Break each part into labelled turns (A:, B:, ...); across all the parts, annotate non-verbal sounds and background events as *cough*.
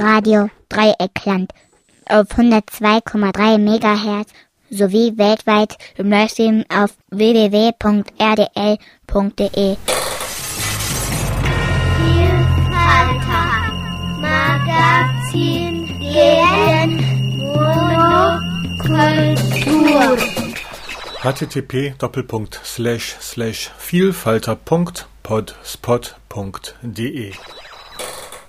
A: Radio Dreieckland auf 102,3 MHz sowie weltweit im Livestream auf www.rdl.de.
B: Magazin gegen Monokultur
C: http vielfalter.podspot.de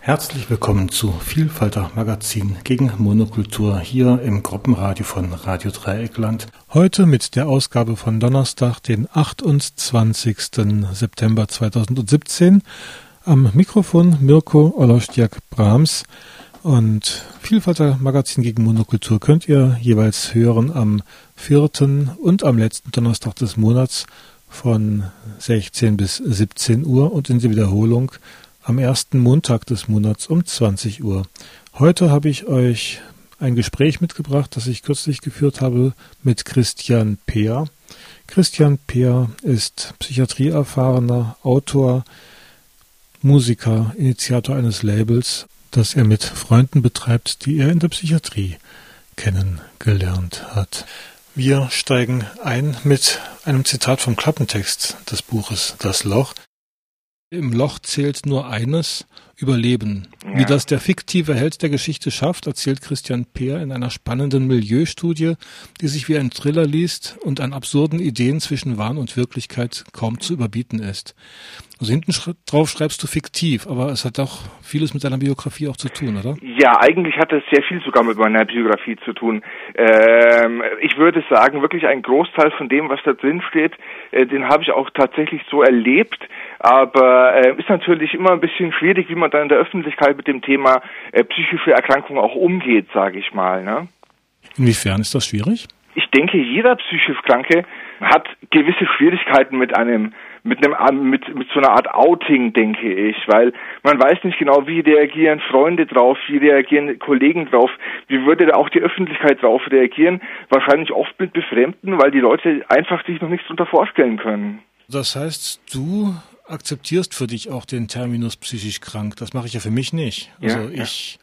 C: Herzlich willkommen zu Vielfalter Magazin gegen Monokultur hier im Gruppenradio von Radio Dreieckland. Heute mit der Ausgabe von Donnerstag, den 28. September 2017. Am Mikrofon Mirko Olostjak Brahms und Vielfalter Magazin gegen Monokultur könnt ihr jeweils hören am vierten und am letzten Donnerstag des Monats von 16 bis 17 Uhr und in der Wiederholung am ersten Montag des Monats um 20 Uhr. Heute habe ich euch ein Gespräch mitgebracht, das ich kürzlich geführt habe mit Christian Peer. Christian Peer ist psychiatrieerfahrener Autor, Musiker, Initiator eines Labels, das er mit Freunden betreibt, die er in der Psychiatrie kennengelernt hat. Wir steigen ein mit einem Zitat vom Klappentext des Buches Das Loch. Im Loch zählt nur eines, Überleben. Ja. Wie das der fiktive Held der Geschichte schafft, erzählt Christian Peer in einer spannenden Milieustudie, die sich wie ein Thriller liest und an absurden Ideen zwischen Wahn und Wirklichkeit kaum zu überbieten ist. Also hinten drauf schreibst du fiktiv, aber es hat doch vieles mit deiner Biografie auch zu tun, oder?
D: Ja, eigentlich hat es sehr viel sogar mit meiner Biografie zu tun. Ähm, ich würde sagen, wirklich ein Großteil von dem, was da drin steht, äh, den habe ich auch tatsächlich so erlebt. Aber äh, ist natürlich immer ein bisschen schwierig, wie man dann in der Öffentlichkeit mit dem Thema äh, psychische Erkrankung auch umgeht, sage ich mal. Ne?
C: Inwiefern ist das schwierig?
D: Ich denke, jeder psychisch Kranke hat gewisse Schwierigkeiten mit einem mit einem mit mit so einer Art Outing, denke ich, weil man weiß nicht genau, wie reagieren Freunde drauf, wie reagieren Kollegen drauf, wie würde da auch die Öffentlichkeit drauf reagieren? Wahrscheinlich oft mit Befremden, weil die Leute einfach sich noch nichts darunter vorstellen können.
C: Das heißt, du akzeptierst für dich auch den Terminus psychisch krank. Das mache ich ja für mich nicht. Also ja, ich,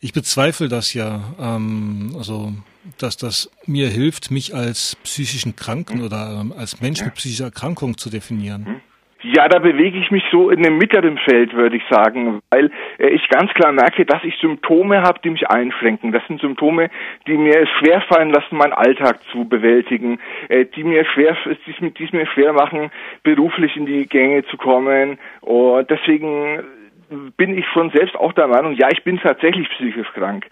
C: ich bezweifle das ja. Ähm, also dass das mir hilft, mich als psychischen Kranken oder ähm, als Mensch mit psychischer Erkrankung zu definieren.
D: Hm. Ja, da bewege ich mich so in dem mittleren Feld, würde ich sagen, weil äh, ich ganz klar merke, dass ich Symptome habe, die mich einschränken. Das sind Symptome, die mir schwer fallen lassen, meinen Alltag zu bewältigen, äh, die mir schwer, die es mir schwer machen, beruflich in die Gänge zu kommen. Und deswegen bin ich schon selbst auch der Meinung, ja, ich bin tatsächlich psychisch krank.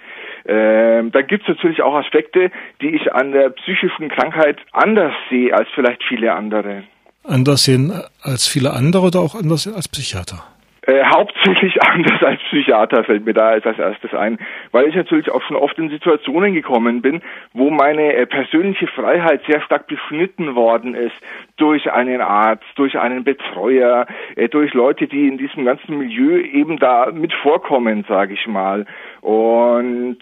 D: Ähm, da gibt es natürlich auch Aspekte, die ich an der psychischen Krankheit anders sehe als vielleicht viele andere.
C: Anders sehen als viele andere oder auch anders als Psychiater?
D: Äh, hauptsächlich *laughs* anders als Psychiater fällt mir da als erstes ein, weil ich natürlich auch schon oft in Situationen gekommen bin, wo meine äh, persönliche Freiheit sehr stark beschnitten worden ist durch einen Arzt, durch einen Betreuer, äh, durch Leute, die in diesem ganzen Milieu eben da mit vorkommen, sage ich mal. Und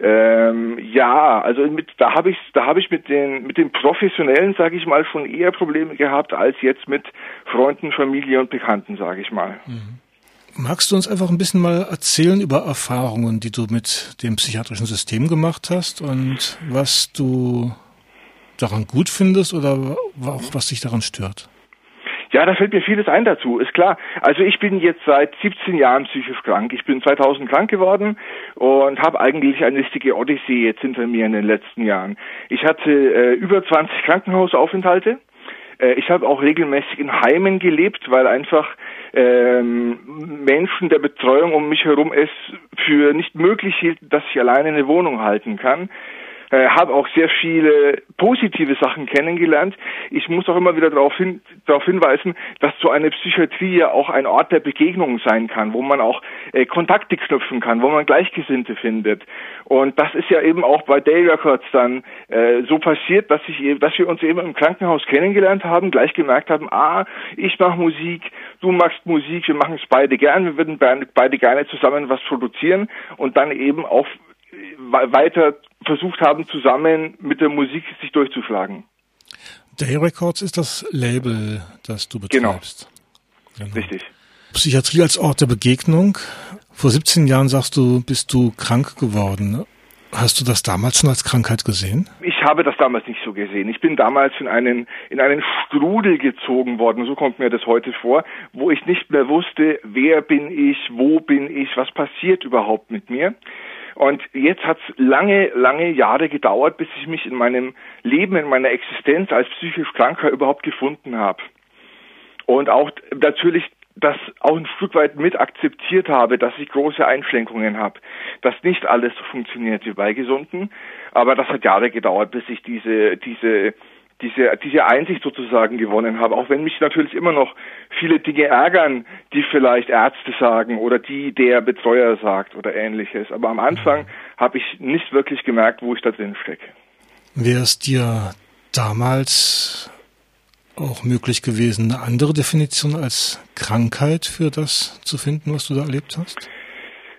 D: ähm, ja, also mit, da habe ich da habe ich mit den mit den professionellen, sage ich mal, schon eher Probleme gehabt als jetzt mit Freunden, Familie und Bekannten, sage ich mal.
C: Mhm. Magst du uns einfach ein bisschen mal erzählen über Erfahrungen, die du mit dem psychiatrischen System gemacht hast und was du daran gut findest oder auch was dich daran stört?
D: Ja, da fällt mir vieles ein dazu, ist klar. Also ich bin jetzt seit 17 Jahren psychisch krank. Ich bin 2000 krank geworden und habe eigentlich eine richtige Odyssee jetzt hinter mir in den letzten Jahren. Ich hatte äh, über 20 Krankenhausaufenthalte. Äh, ich habe auch regelmäßig in Heimen gelebt, weil einfach ähm, Menschen der Betreuung um mich herum es für nicht möglich hielten, dass ich alleine eine Wohnung halten kann äh, habe auch sehr viele positive Sachen kennengelernt. Ich muss auch immer wieder darauf, hin, darauf hinweisen, dass so eine Psychiatrie ja auch ein Ort der Begegnung sein kann, wo man auch äh, Kontakte knüpfen kann, wo man Gleichgesinnte findet. Und das ist ja eben auch bei Day Records dann äh, so passiert, dass ich, dass wir uns eben im Krankenhaus kennengelernt haben, gleich gemerkt haben, ah, ich mache Musik, du machst Musik, wir machen es beide gern, wir würden beide gerne zusammen was produzieren und dann eben auch weiter versucht haben, zusammen mit der Musik sich durchzuschlagen.
C: Day Records ist das Label, das du betreibst.
D: Genau. genau. Richtig.
C: Psychiatrie als Ort der Begegnung. Vor 17 Jahren sagst du, bist du krank geworden. Hast du das damals schon als Krankheit gesehen?
D: Ich habe das damals nicht so gesehen. Ich bin damals in einen, in einen Strudel gezogen worden, so kommt mir das heute vor, wo ich nicht mehr wusste, wer bin ich, wo bin ich, was passiert überhaupt mit mir. Und jetzt hat es lange, lange Jahre gedauert, bis ich mich in meinem Leben, in meiner Existenz als psychisch Kranker überhaupt gefunden habe. Und auch natürlich das auch ein Stück weit mit akzeptiert habe, dass ich große Einschränkungen habe, dass nicht alles so funktioniert wie bei Gesunden. Aber das hat Jahre gedauert, bis ich diese, diese, diese, diese Einsicht sozusagen gewonnen habe. Auch wenn mich natürlich immer noch viele Dinge ärgern, die vielleicht Ärzte sagen oder die der Betreuer sagt oder ähnliches. Aber am Anfang habe ich nicht wirklich gemerkt, wo ich da drin stecke.
C: Wäre es dir damals auch möglich gewesen, eine andere Definition als Krankheit für das zu finden, was du da erlebt hast?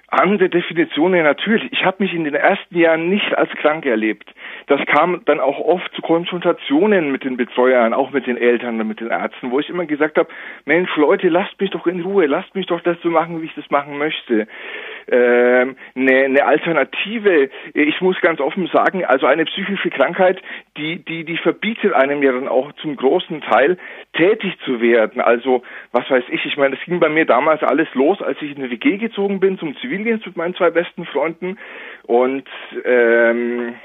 D: Andere Definitionen natürlich. Ich habe mich in den ersten Jahren nicht als krank erlebt. Das kam dann auch oft zu Konfrontationen mit den Betreuern, auch mit den Eltern und mit den Ärzten, wo ich immer gesagt habe, Mensch, Leute, lasst mich doch in Ruhe, lasst mich doch das so machen, wie ich das machen möchte ähm, eine, eine Alternative. Ich muss ganz offen sagen, also eine psychische Krankheit, die, die, die verbietet einem ja dann auch zum großen Teil tätig zu werden. Also, was weiß ich, ich meine, das ging bei mir damals alles los, als ich in eine WG gezogen bin zum Zivildienst mit meinen zwei besten Freunden und ähm,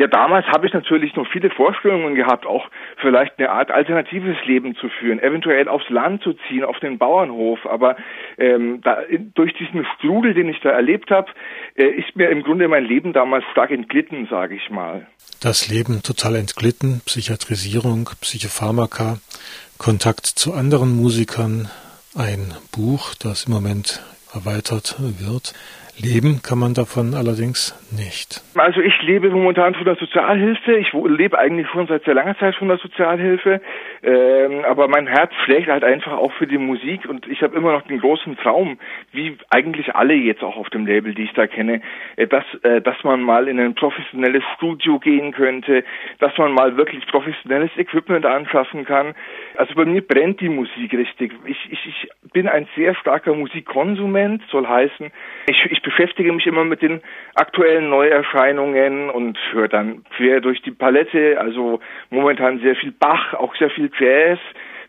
D: ja, damals habe ich natürlich noch viele Vorstellungen gehabt, auch vielleicht eine Art alternatives Leben zu führen, eventuell aufs Land zu ziehen, auf den Bauernhof. Aber ähm, da, durch diesen Strudel, den ich da erlebt habe, äh, ist mir im Grunde mein Leben damals stark entglitten, sage ich mal.
C: Das Leben total entglitten, Psychiatrisierung, Psychopharmaka, Kontakt zu anderen Musikern, ein Buch, das im Moment erweitert wird. Leben kann man davon allerdings nicht.
D: Also ich lebe momentan von der Sozialhilfe. Ich lebe eigentlich schon seit sehr langer Zeit von der Sozialhilfe. Ähm, aber mein Herz schlägt halt einfach auch für die Musik und ich habe immer noch den großen Traum, wie eigentlich alle jetzt auch auf dem Label, die ich da kenne, äh, dass, äh, dass man mal in ein professionelles Studio gehen könnte, dass man mal wirklich professionelles Equipment anschaffen kann. Also bei mir brennt die Musik richtig. Ich, ich, ich bin ein sehr starker Musikkonsument, soll heißen, ich, ich beschäftige mich immer mit den aktuellen Neuerscheinungen und höre dann quer durch die Palette, also momentan sehr viel Bach, auch sehr viel Jazz,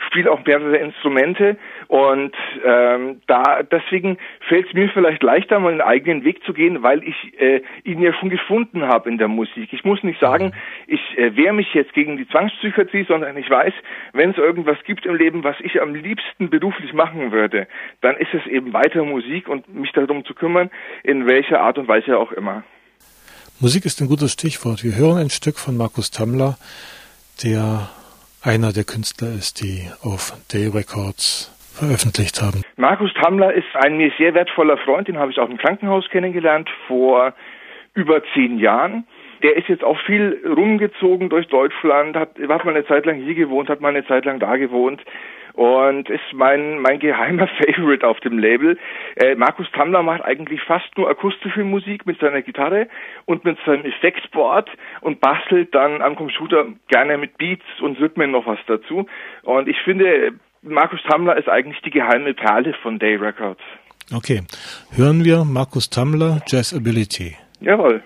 D: spiele auch mehrere Instrumente und ähm, da deswegen fällt es mir vielleicht leichter, mal einen eigenen Weg zu gehen, weil ich äh, ihn ja schon gefunden habe in der Musik. Ich muss nicht sagen, ich äh, wehre mich jetzt gegen die Zwangspsychiatrie, sondern ich weiß, wenn es irgendwas gibt im Leben, was ich am liebsten beruflich machen würde, dann ist es eben weiter Musik und mich darum zu kümmern, in welcher Art und Weise auch immer.
C: Musik ist ein gutes Stichwort. Wir hören ein Stück von Markus Tammler, der einer der Künstler ist, die auf Day Records veröffentlicht haben.
D: Markus Tammler ist ein mir sehr wertvoller Freund, den habe ich auch im Krankenhaus kennengelernt vor über zehn Jahren. Der ist jetzt auch viel rumgezogen durch Deutschland, hat, hat mal eine Zeit lang hier gewohnt, hat mal eine Zeit lang da gewohnt und ist mein, mein geheimer *laughs* Favorite auf dem Label. Äh, Markus Tammler macht eigentlich fast nur akustische Musik mit seiner Gitarre und mit seinem Effektboard und bastelt dann am Computer gerne mit Beats und Rhythmen noch was dazu. Und ich finde, Markus Tammler ist eigentlich die geheime Perle von Day Records.
C: Okay, hören wir Markus Tammler, Jazz Ability.
D: Jawohl.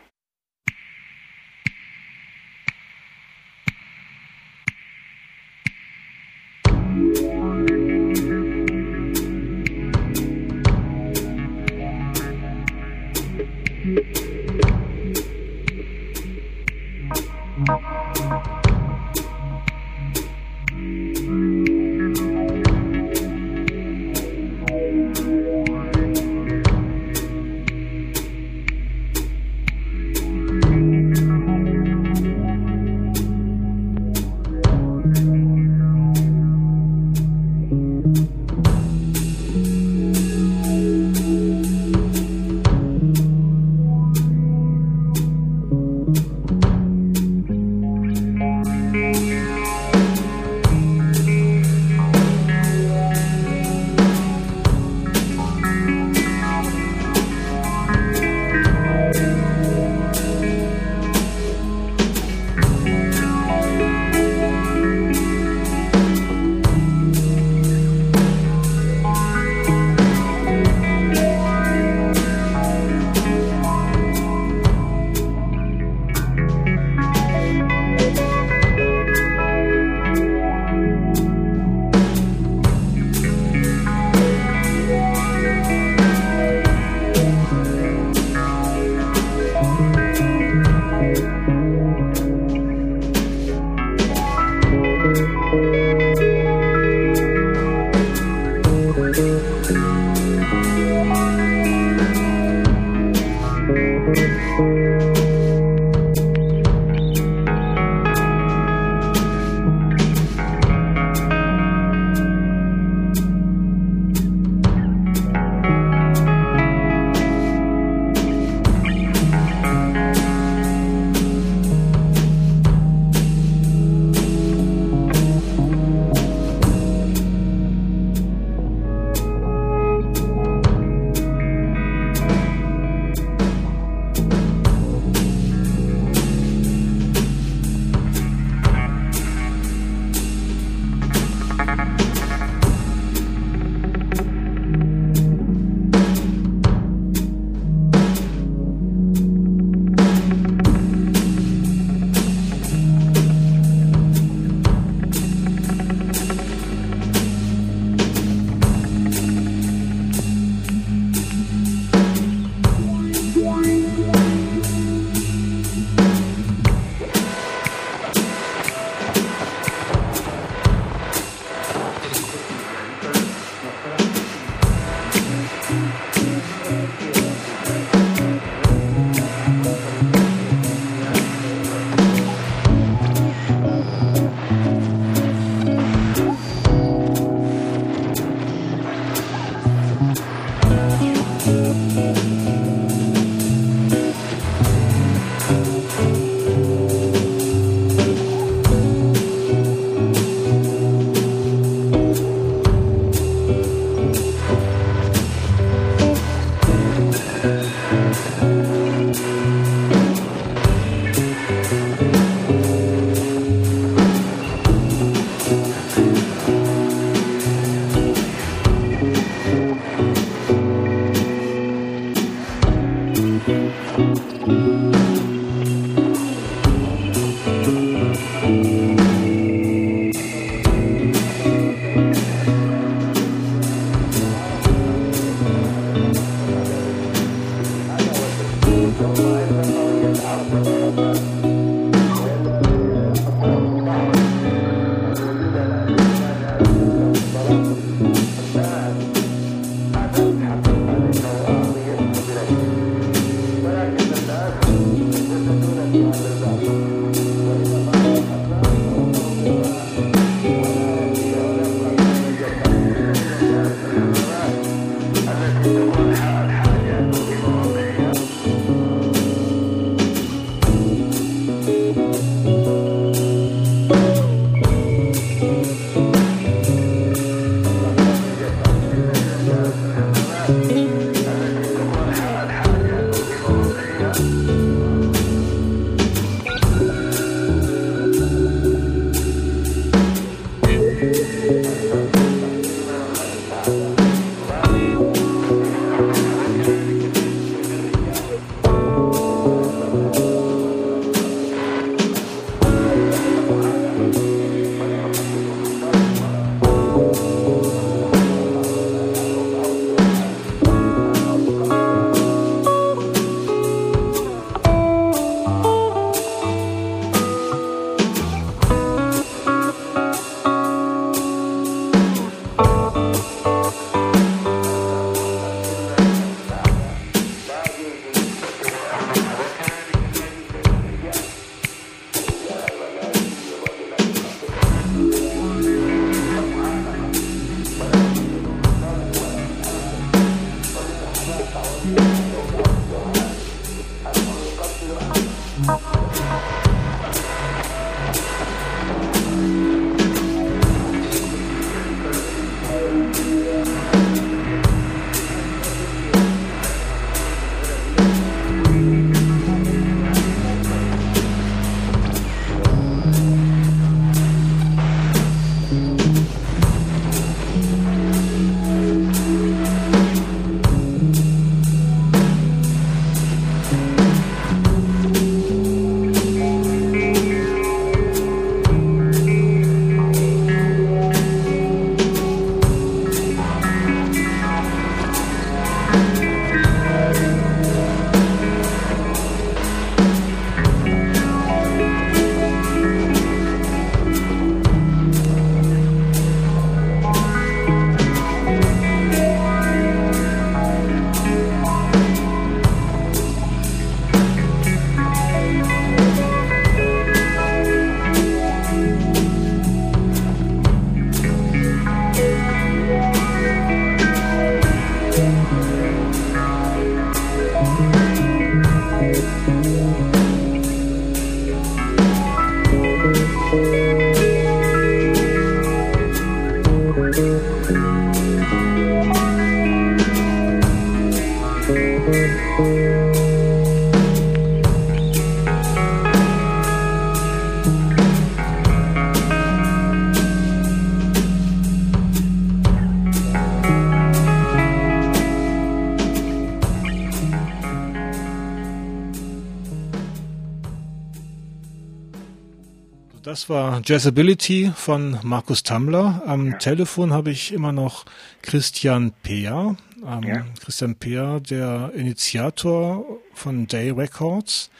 C: Das war Jazzability von Markus Tamler. Am ja. Telefon habe ich immer noch Christian Peer. Ähm, ja. Christian Peer, der Initiator von Day Records.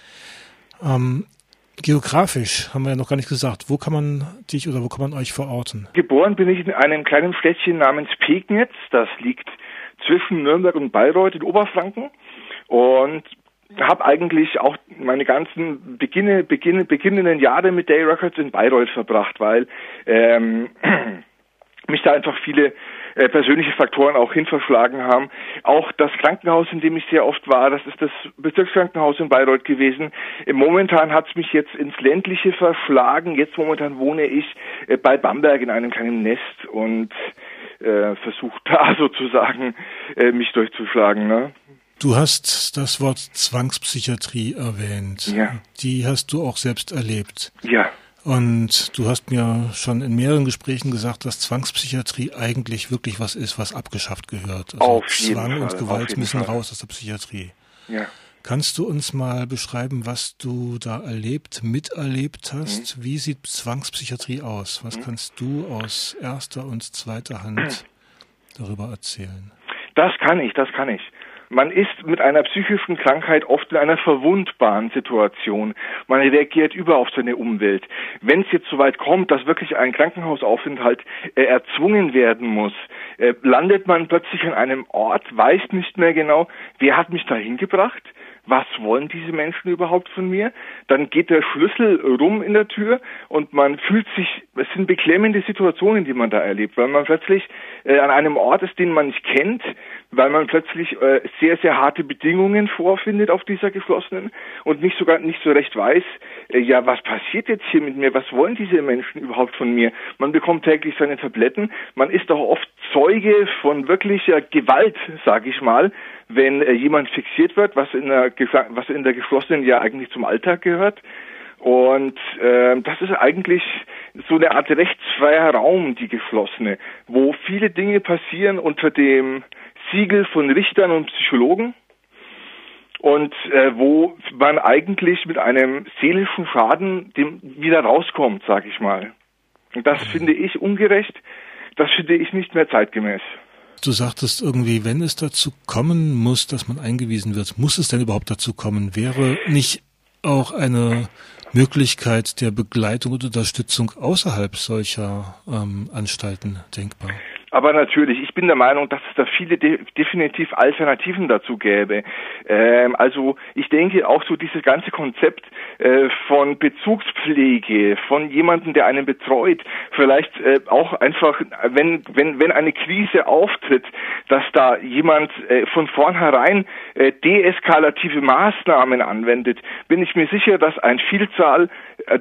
C: Ähm, geografisch haben wir ja noch gar nicht gesagt. Wo kann man dich oder wo kann man euch verorten?
D: Geboren bin ich in einem kleinen Städtchen namens Pegnitz. Das liegt zwischen Nürnberg und Bayreuth in Oberfranken und habe eigentlich auch meine ganzen Beginne, Beginne, beginnenden Jahre mit Day Records in Bayreuth verbracht, weil ähm, *clears throat* mich da einfach viele äh, persönliche Faktoren auch hinverschlagen haben. Auch das Krankenhaus, in dem ich sehr oft war, das ist das Bezirkskrankenhaus in Bayreuth gewesen. Äh, momentan hat es mich jetzt ins ländliche verschlagen. Jetzt momentan wohne ich äh, bei Bamberg in einem kleinen Nest und äh, versuche *laughs* da sozusagen äh, mich durchzuschlagen. Ne?
C: Du hast das Wort Zwangspsychiatrie erwähnt.
D: Ja.
C: Die hast du auch selbst erlebt.
D: Ja.
C: Und du hast mir schon in mehreren Gesprächen gesagt, dass Zwangspsychiatrie eigentlich wirklich was ist, was abgeschafft gehört.
D: Also auf jeden
C: Zwang
D: Fall,
C: und Gewalt müssen
D: Fall.
C: raus aus der Psychiatrie.
D: Ja.
C: Kannst du uns mal beschreiben, was du da erlebt, miterlebt hast? Mhm. Wie sieht Zwangspsychiatrie aus? Was mhm. kannst du aus erster und zweiter Hand darüber erzählen?
D: Das kann ich, das kann ich. Man ist mit einer psychischen Krankheit oft in einer verwundbaren Situation. Man reagiert über auf seine Umwelt. Wenn es jetzt soweit kommt, dass wirklich ein Krankenhausaufenthalt äh, erzwungen werden muss, äh, landet man plötzlich an einem Ort, weiß nicht mehr genau, wer hat mich da hingebracht, was wollen diese Menschen überhaupt von mir? Dann geht der Schlüssel rum in der Tür und man fühlt sich, es sind beklemmende Situationen, die man da erlebt, weil man plötzlich äh, an einem Ort ist, den man nicht kennt, weil man plötzlich äh, sehr, sehr harte Bedingungen vorfindet auf dieser geschlossenen und nicht sogar nicht so recht weiß, äh, ja, was passiert jetzt hier mit mir? Was wollen diese Menschen überhaupt von mir? Man bekommt täglich seine Tabletten, man ist auch oft Zeuge von wirklicher Gewalt, sage ich mal, wenn äh, jemand fixiert wird, was in der was in der geschlossenen ja eigentlich zum Alltag gehört. Und äh, das ist eigentlich so eine Art rechtsfreier Raum, die geschlossene, wo viele Dinge passieren unter dem Siegel von Richtern und Psychologen und äh, wo man eigentlich mit einem seelischen Schaden dem wieder rauskommt, sag ich mal. Und das finde ich ungerecht, das finde ich nicht mehr zeitgemäß.
C: Du sagtest irgendwie, wenn es dazu kommen muss, dass man eingewiesen wird, muss es denn überhaupt dazu kommen? Wäre nicht auch eine Möglichkeit der Begleitung und Unterstützung außerhalb solcher ähm, Anstalten denkbar?
D: Aber natürlich, ich bin der Meinung, dass es da viele de definitiv Alternativen dazu gäbe. Ähm, also ich denke auch so dieses ganze Konzept äh, von Bezugspflege, von jemandem, der einen betreut, vielleicht äh, auch einfach, wenn, wenn, wenn eine Krise auftritt, dass da jemand äh, von vornherein äh, deeskalative Maßnahmen anwendet, bin ich mir sicher, dass ein Vielzahl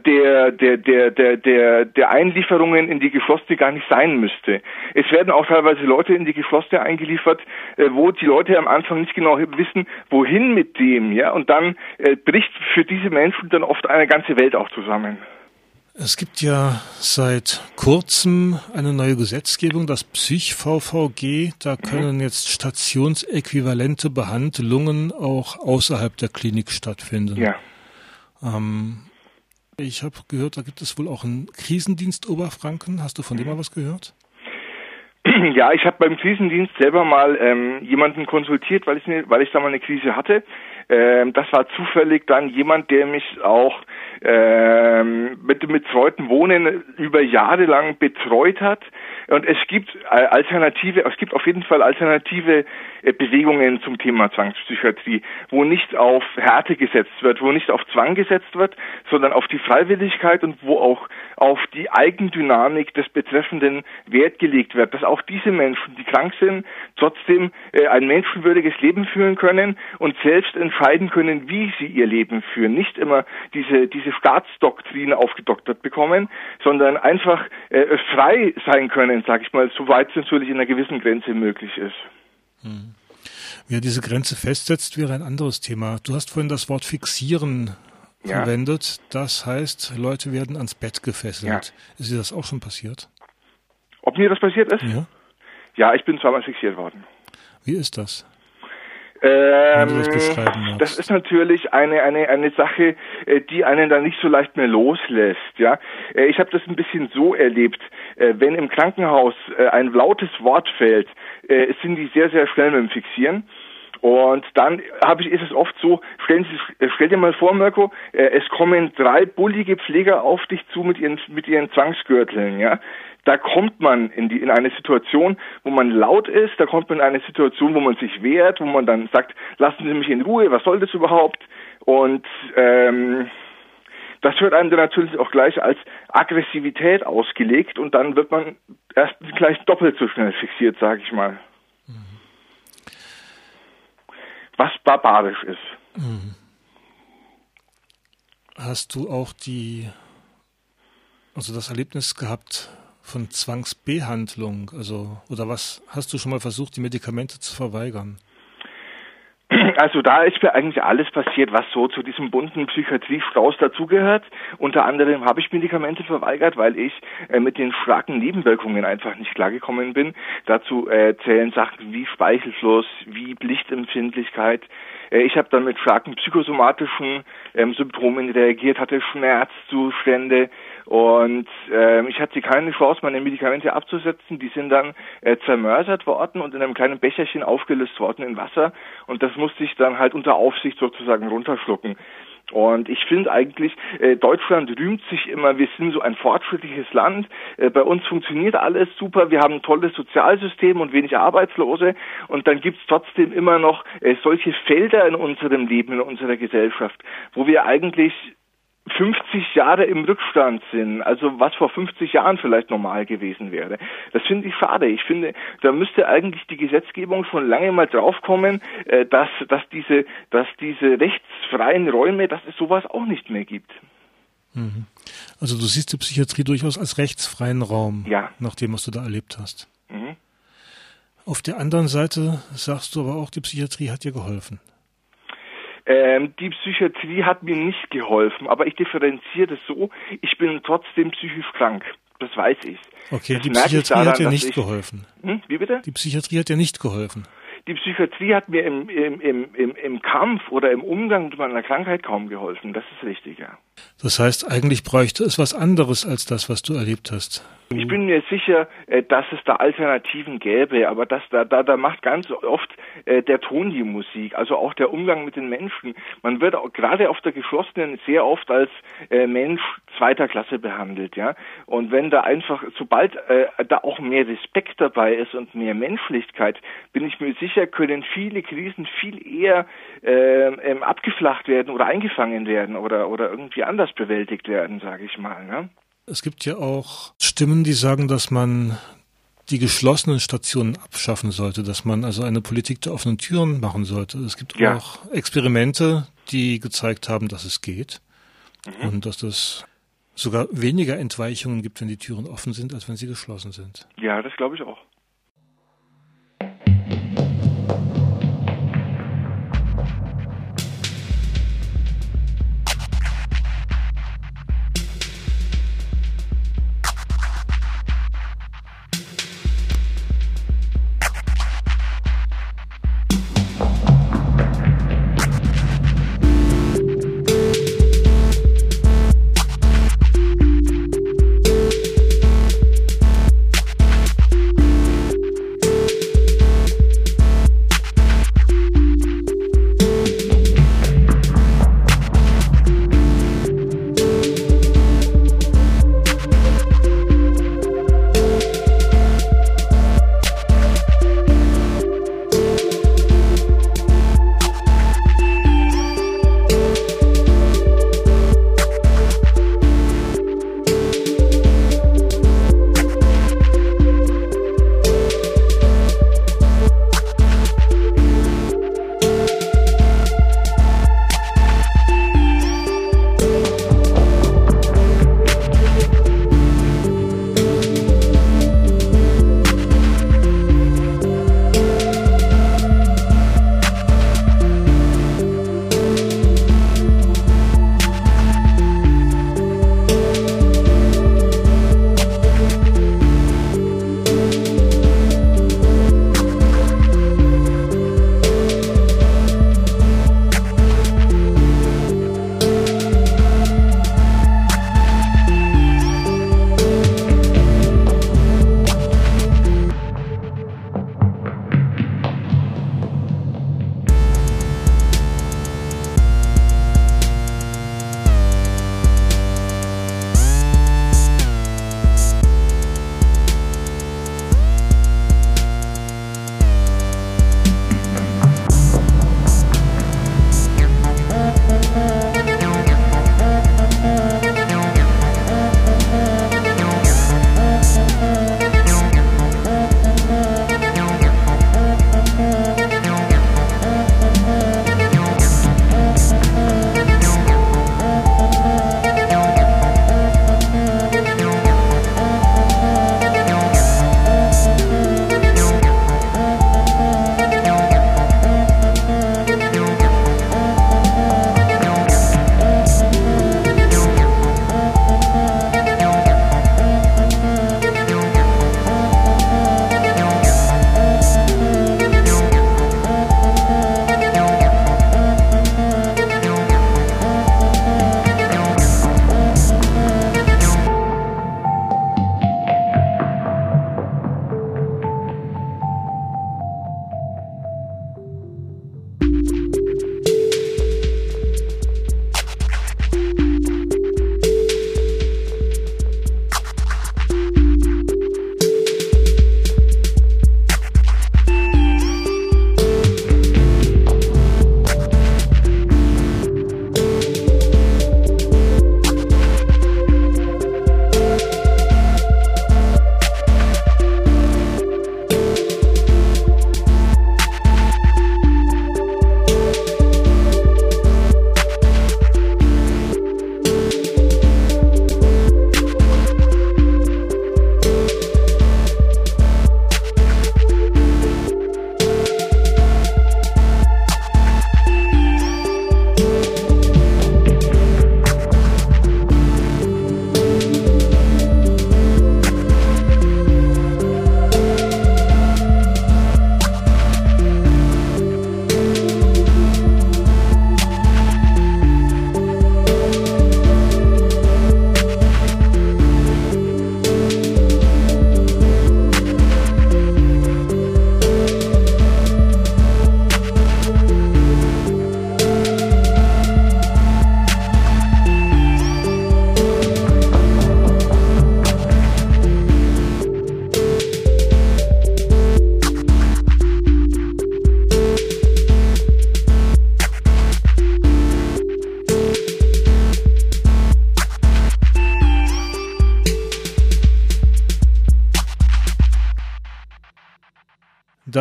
D: der, der, der, der, der, der Einlieferungen in die geschlossene gar nicht sein müsste. Es werden auch teilweise Leute in die geschlossene eingeliefert, äh, wo die Leute am Anfang nicht genau wissen, wohin mit dem, ja, und dann äh, bricht für diese Menschen dann oft eine ganze Welt auch zusammen.
C: Es gibt ja seit kurzem eine neue Gesetzgebung, das Psych-VVG. Da können jetzt stationsäquivalente Behandlungen auch außerhalb der Klinik stattfinden.
D: Ja.
C: Ähm, ich habe gehört, da gibt es wohl auch einen Krisendienst Oberfranken. Hast du von dem mal was gehört? *clears throat*
D: Ja, ich habe beim Krisendienst selber mal ähm, jemanden konsultiert, weil ich, ne, weil ich da mal eine Krise hatte. Ähm, das war zufällig dann jemand, der mich auch ähm, mit dem betreuten Wohnen über Jahre lang betreut hat. Und es gibt äh, alternative, es gibt auf jeden Fall alternative äh, Bewegungen zum Thema Zwangspsychiatrie, wo nicht auf Härte gesetzt wird, wo nicht auf Zwang gesetzt wird, sondern auf die Freiwilligkeit und wo auch auf die Eigendynamik des Betreffenden Wert gelegt wird, dass auch diese Menschen, die krank sind, trotzdem äh, ein menschenwürdiges Leben führen können und selbst entscheiden können, wie sie ihr Leben führen. Nicht immer diese, diese Staatsdoktrin aufgedoktert bekommen, sondern einfach äh, frei sein können, sage ich mal, soweit es natürlich in einer gewissen Grenze möglich ist.
C: Hm. Wer diese Grenze festsetzt, wäre ein anderes Thema. Du hast vorhin das Wort fixieren ja. verwendet. Das heißt, Leute werden ans Bett gefesselt. Ja. Ist dir das auch schon passiert?
D: Ob mir das passiert ist?
C: Ja.
D: Ja, ich bin zweimal fixiert worden.
C: Wie ist das?
D: Ähm, das, das, ist natürlich eine eine eine Sache, äh, die einen dann nicht so leicht mehr loslässt. Ja, äh, ich habe das ein bisschen so erlebt. Äh, wenn im Krankenhaus ein lautes Wort fällt, sind die sehr sehr schnell mit dem Fixieren. Und dann habe ich, ist es oft so, stellen Sie, stell dir mal vor, Mirko, äh, es kommen drei bullige Pfleger auf dich zu mit ihren, mit ihren Zwangsgürteln, ja. Da kommt man in die, in eine Situation, wo man laut ist, da kommt man in eine Situation, wo man sich wehrt, wo man dann sagt, lassen Sie mich in Ruhe, was soll das überhaupt? Und, ähm, das wird einem dann natürlich auch gleich als Aggressivität ausgelegt und dann wird man erst gleich doppelt so schnell fixiert, sage ich mal. Mhm. Was barbarisch ist. Mhm.
C: Hast du auch die, also das Erlebnis gehabt von Zwangsbehandlung? Also, oder was hast du schon mal versucht, die Medikamente zu verweigern? *clears throat*
D: Also da ist mir eigentlich alles passiert, was so zu diesem bunten Psychiatriestrauß dazugehört. Unter anderem habe ich Medikamente verweigert, weil ich äh, mit den starken Nebenwirkungen einfach nicht klargekommen bin. Dazu äh, zählen Sachen wie Speichelfluss, wie Lichtempfindlichkeit. Äh, ich habe dann mit starken psychosomatischen ähm, Symptomen reagiert, hatte Schmerzzustände und äh, ich hatte keine Chance, meine Medikamente abzusetzen. Die sind dann äh, zermörsert worden und in einem kleinen Becherchen aufgelöst worden in Wasser. Und das musste ich dann halt unter Aufsicht sozusagen runterschlucken. Und ich finde eigentlich, äh, Deutschland rühmt sich immer, wir sind so ein fortschrittliches Land, äh, bei uns funktioniert alles super, wir haben ein tolles Sozialsystem und wenig Arbeitslose. Und dann gibt's trotzdem immer noch äh, solche Felder in unserem Leben, in unserer Gesellschaft, wo wir eigentlich 50 Jahre im Rückstand sind, also was vor 50 Jahren vielleicht normal gewesen wäre. Das finde ich schade. Ich finde, da müsste eigentlich die Gesetzgebung schon lange mal draufkommen, äh, dass, dass diese, dass diese rechtsfreien Räume, dass es sowas auch nicht mehr gibt.
C: Mhm. Also du siehst die Psychiatrie durchaus als rechtsfreien Raum,
D: ja.
C: nach dem, was du da erlebt hast. Mhm. Auf der anderen Seite sagst du aber auch, die Psychiatrie hat dir geholfen.
D: Ähm, die Psychiatrie hat mir nicht geholfen, aber ich differenziere das so, ich bin trotzdem psychisch krank. Das weiß ich.
C: Okay, das die Psychiatrie daran, hat dir nicht ich, geholfen.
D: Hm, wie bitte?
C: Die Psychiatrie hat dir nicht geholfen.
D: Die Psychiatrie hat mir im, im, im, im, Kampf oder im Umgang mit meiner Krankheit kaum geholfen. Das ist richtig, ja.
C: Das heißt, eigentlich bräuchte es was anderes als das, was du erlebt hast.
D: Ich bin mir sicher, äh, dass es da Alternativen gäbe, aber das, da, da, da macht ganz oft äh, der Ton die Musik, also auch der Umgang mit den Menschen. Man wird auch, gerade auf der geschlossenen sehr oft als äh, Mensch zweiter Klasse behandelt, ja. Und wenn da einfach, sobald da auch mehr Respekt dabei ist und mehr Menschlichkeit, bin ich mir sicher, können viele Krisen viel eher äh, ähm, abgeflacht werden oder eingefangen werden oder oder irgendwie anders bewältigt werden, sage ich mal. Ne?
C: Es gibt ja auch Stimmen, die sagen, dass man die geschlossenen Stationen abschaffen sollte, dass man also eine Politik der offenen Türen machen sollte. Es gibt ja. auch Experimente, die gezeigt haben, dass es geht mhm. und dass es sogar weniger Entweichungen gibt, wenn die Türen offen sind, als wenn sie geschlossen sind.
D: Ja, das glaube ich auch. Thank you.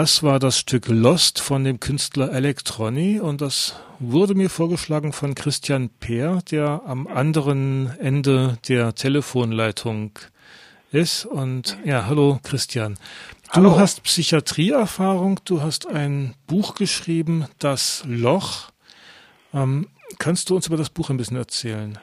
C: Das war das Stück Lost von dem Künstler Electroni und das wurde mir vorgeschlagen von Christian Peer, der am anderen Ende der Telefonleitung ist. Und ja, hallo Christian. Du hallo. hast Psychiatrieerfahrung, du hast ein Buch geschrieben, Das Loch. Ähm, kannst du uns über das Buch ein bisschen erzählen?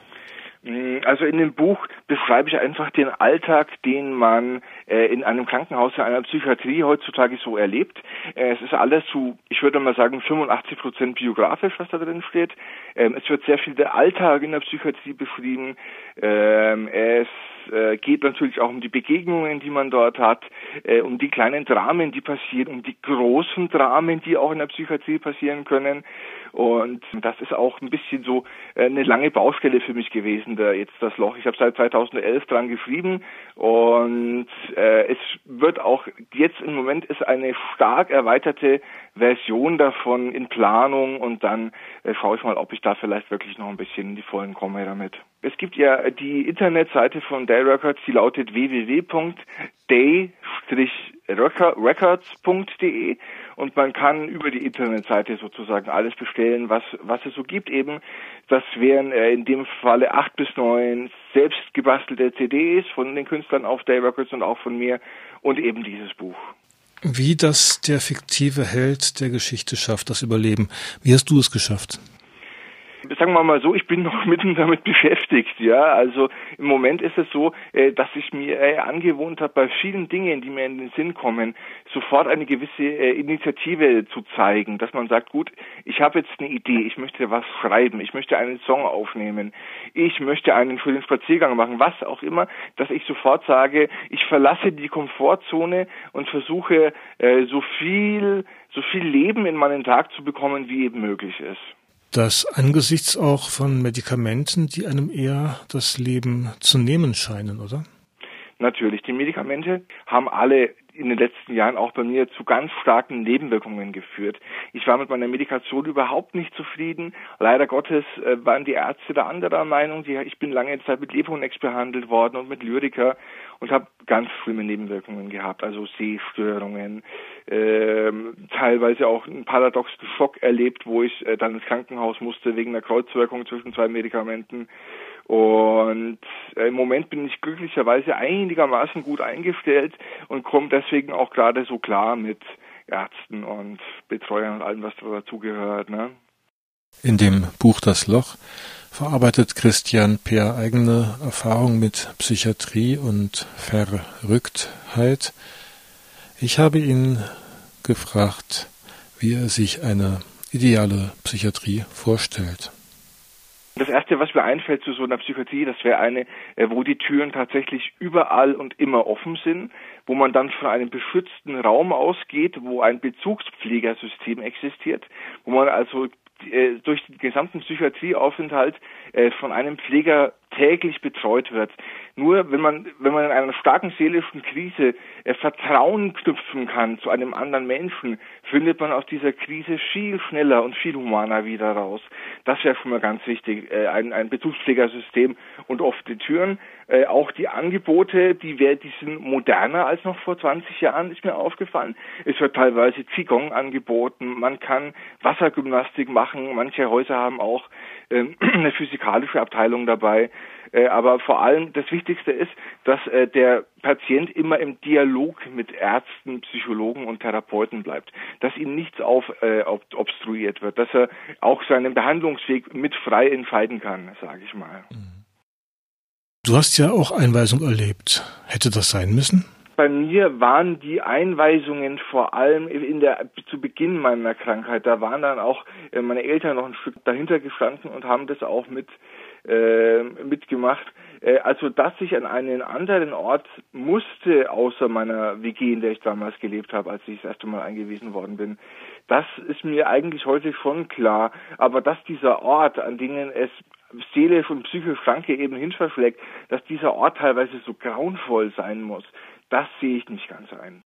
D: Mm, also in dem Buch beschreibe ich einfach den Alltag, den man äh, in einem Krankenhaus, in einer Psychiatrie heutzutage so erlebt. Äh, es ist alles zu, ich würde mal sagen, 85 Prozent biografisch, was da drin steht. Ähm, es wird sehr viel der Alltag in der Psychiatrie beschrieben. Ähm, es äh, geht natürlich auch um die Begegnungen, die man dort hat, äh, um die kleinen Dramen, die passieren, um die großen Dramen, die auch in der Psychiatrie passieren können. Und das ist auch ein bisschen so äh, eine lange Baustelle für mich gewesen, da jetzt das Loch. Ich habe seit 2011 dran geschrieben und äh, es wird auch jetzt im Moment ist eine stark erweiterte Version davon in Planung und dann äh, schaue ich mal, ob ich da vielleicht wirklich noch ein bisschen in die Vollen komme damit. Es gibt ja die Internetseite von Day Records, die lautet www.day-records.de und man kann über die Internetseite sozusagen alles bestellen, was, was es so gibt eben. Das wären äh, in dem Falle acht bis neun selbst gebastelte CDs von den Künstlern auf Day Records und auch von mir und eben dieses Buch.
C: Wie das der fiktive Held der Geschichte schafft, das Überleben. Wie hast du es geschafft?
D: Sagen wir mal so, ich bin *laughs* noch mitten damit beschäftigt, ja. Also im Moment ist es so, äh, dass ich mir äh, angewohnt habe, bei vielen Dingen, die mir in den Sinn kommen, sofort eine gewisse äh, Initiative zu zeigen, dass man sagt, gut, ich habe jetzt eine Idee, ich möchte was schreiben, ich möchte einen Song aufnehmen, ich möchte einen den Spaziergang machen, was auch immer, dass ich sofort sage, ich verlasse die Komfortzone und versuche so viel so viel Leben in meinen Tag zu bekommen, wie eben möglich ist
C: dass angesichts auch von Medikamenten, die einem eher das Leben zu nehmen scheinen, oder?
D: Natürlich, die Medikamente haben alle in den letzten Jahren auch bei mir zu ganz starken Nebenwirkungen geführt. Ich war mit meiner Medikation überhaupt nicht zufrieden. Leider Gottes äh, waren die Ärzte da anderer Meinung. ich bin lange Zeit mit Leponex behandelt worden und mit Lyrica und habe ganz schlimme Nebenwirkungen gehabt, also Sehstörungen, ähm, teilweise auch einen paradoxen Schock erlebt, wo ich äh, dann ins Krankenhaus musste wegen einer Kreuzwirkung zwischen zwei Medikamenten. Und äh, im Moment bin ich glücklicherweise einigermaßen gut eingestellt und komme deswegen auch gerade so klar mit Ärzten und Betreuern und allem, was dazugehört. Ne?
C: In dem Buch Das Loch verarbeitet Christian Peer eigene Erfahrung mit Psychiatrie und Verrücktheit. Ich habe ihn gefragt, wie er sich eine ideale Psychiatrie vorstellt.
D: Das erste, was mir einfällt zu so einer Psychiatrie, das wäre eine, äh, wo die Türen tatsächlich überall und immer offen sind, wo man dann von einem beschützten Raum ausgeht, wo ein Bezugspflegersystem existiert, wo man also äh, durch den gesamten Psychiatrieaufenthalt äh, von einem Pfleger täglich betreut wird. Nur wenn man, wenn man in einer starken seelischen Krise äh, Vertrauen knüpfen kann zu einem anderen Menschen, findet man aus dieser Krise viel schneller und viel humaner wieder raus. Das wäre schon mal ganz wichtig, ein, ein Bezugspflegersystem und oft die Türen. Äh, auch die Angebote, die, wär, die sind moderner als noch vor 20 Jahren, ist mir aufgefallen. Es wird teilweise Qigong angeboten, man kann Wassergymnastik machen, manche Häuser haben auch ähm, *clears throat* eine physikalische Abteilung dabei. Äh, aber vor allem das Wichtigste ist, dass äh, der Patient immer im Dialog mit Ärzten, Psychologen und Therapeuten bleibt, dass ihm nichts auf, äh, obstruiert wird, dass er auch seinen Behandlungsweg mit frei entscheiden kann, sage ich mal.
C: Du hast ja auch Einweisung erlebt. Hätte das sein müssen?
D: bei mir waren die Einweisungen vor allem in der zu Beginn meiner Krankheit. Da waren dann auch äh, meine Eltern noch ein Stück dahinter gestanden und haben das auch mit äh, mitgemacht. Also dass ich an einen anderen Ort musste, außer meiner WG, in der ich damals gelebt habe, als ich das erste Mal eingewiesen worden bin. Das ist mir eigentlich heute schon klar. Aber dass dieser Ort, an denen es seelisch und psychisch Kranke eben hinverschlägt, dass dieser Ort teilweise so grauenvoll sein muss, das sehe ich nicht ganz ein.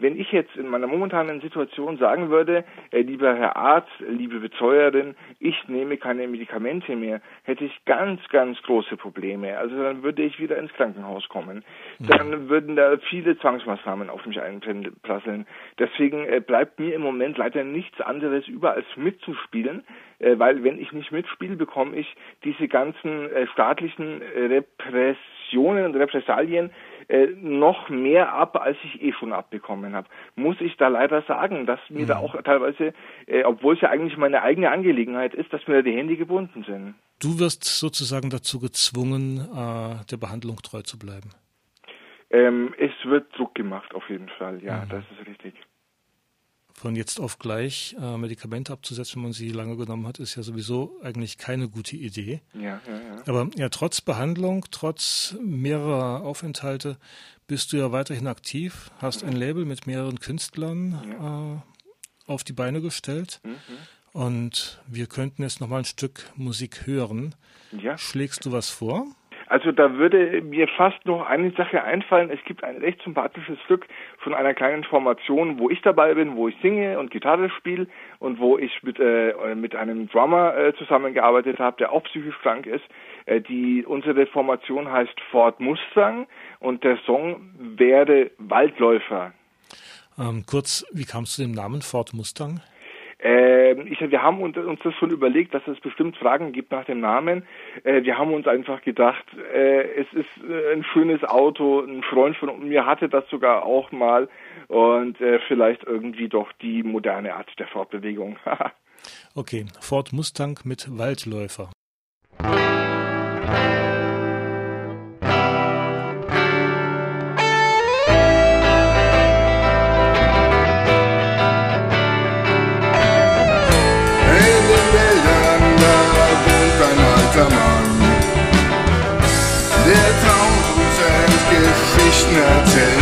D: Wenn ich jetzt in meiner momentanen Situation sagen würde, äh, lieber Herr Arzt, liebe Betreuerin, ich nehme keine Medikamente mehr, hätte ich ganz, ganz große Probleme. Also dann würde ich wieder ins Krankenhaus kommen. Mhm. Dann würden da viele Zwangsmaßnahmen auf mich einprasseln. Deswegen äh, bleibt mir im Moment leider nichts anderes über als mitzuspielen, äh, weil wenn ich nicht mitspiele, bekomme ich diese ganzen äh, staatlichen äh, Repressionen und Repressalien äh, noch mehr ab, als ich eh schon abbekommen habe. Muss ich da leider sagen, dass mir mhm. da auch teilweise, äh, obwohl es ja eigentlich meine eigene Angelegenheit ist, dass mir da die Hände gebunden sind.
E: Du wirst sozusagen dazu gezwungen, äh, der Behandlung treu zu bleiben.
D: Ähm, es wird Druck gemacht, auf jeden Fall, ja, mhm. das ist richtig
E: von jetzt auf gleich äh, Medikamente abzusetzen, wenn man sie lange genommen hat, ist ja sowieso eigentlich keine gute Idee.
D: Ja, ja, ja.
E: Aber ja, trotz Behandlung, trotz mehrerer Aufenthalte bist du ja weiterhin aktiv, hast ein Label mit mehreren Künstlern äh, auf die Beine gestellt. Mhm. Und wir könnten jetzt noch mal ein Stück Musik hören. Ja. Schlägst du was vor?
D: Also da würde mir fast noch eine Sache einfallen. Es gibt ein recht sympathisches Stück von einer kleinen Formation, wo ich dabei bin, wo ich singe und Gitarre spiele und wo ich mit, äh, mit einem Drummer äh, zusammengearbeitet habe, der auch psychisch krank ist. Äh, die unsere Formation heißt Ford Mustang und der Song wäre Waldläufer.
E: Ähm, kurz, wie kamst du dem Namen Ford Mustang?
D: Äh, ich, wir haben uns, uns, das schon überlegt, dass es bestimmt Fragen gibt nach dem Namen. Äh, wir haben uns einfach gedacht, äh, es ist äh, ein schönes Auto. Ein Freund von mir hatte das sogar auch mal und äh, vielleicht irgendwie doch die moderne Art der Fortbewegung. *laughs*
E: okay, Ford Mustang mit Waldläufer. Zimmern. Der tausend Geschichten erzählt.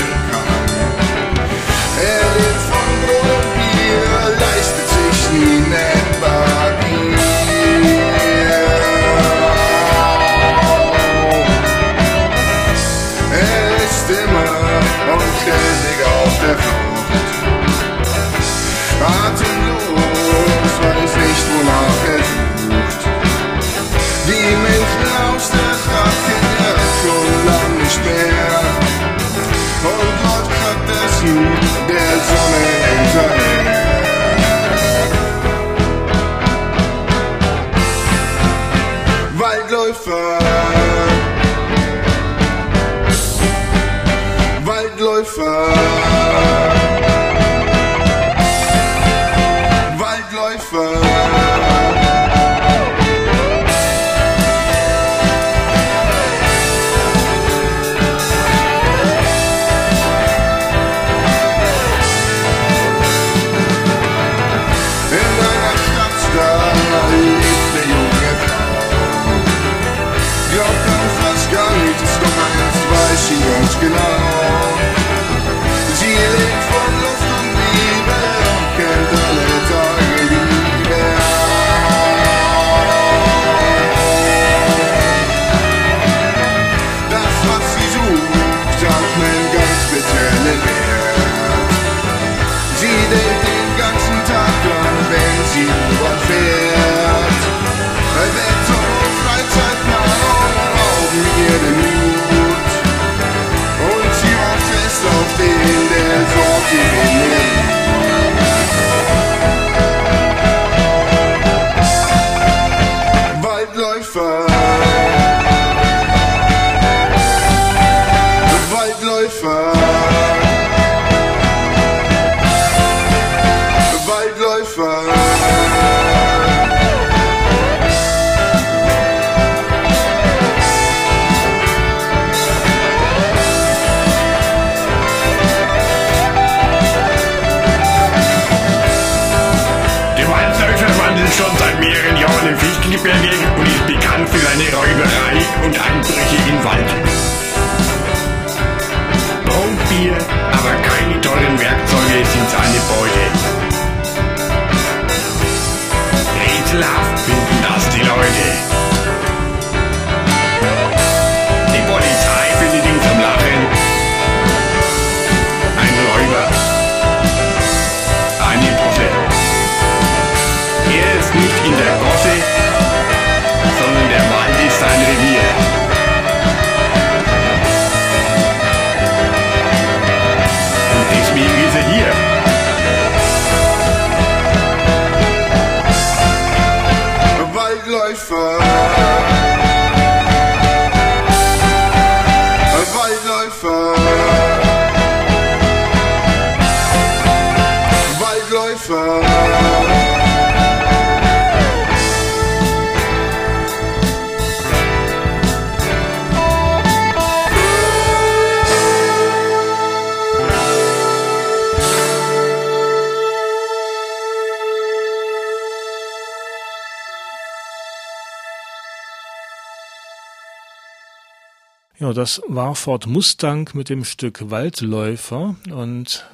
C: Ja, das war Ford Mustang mit dem Stück Waldläufer. Und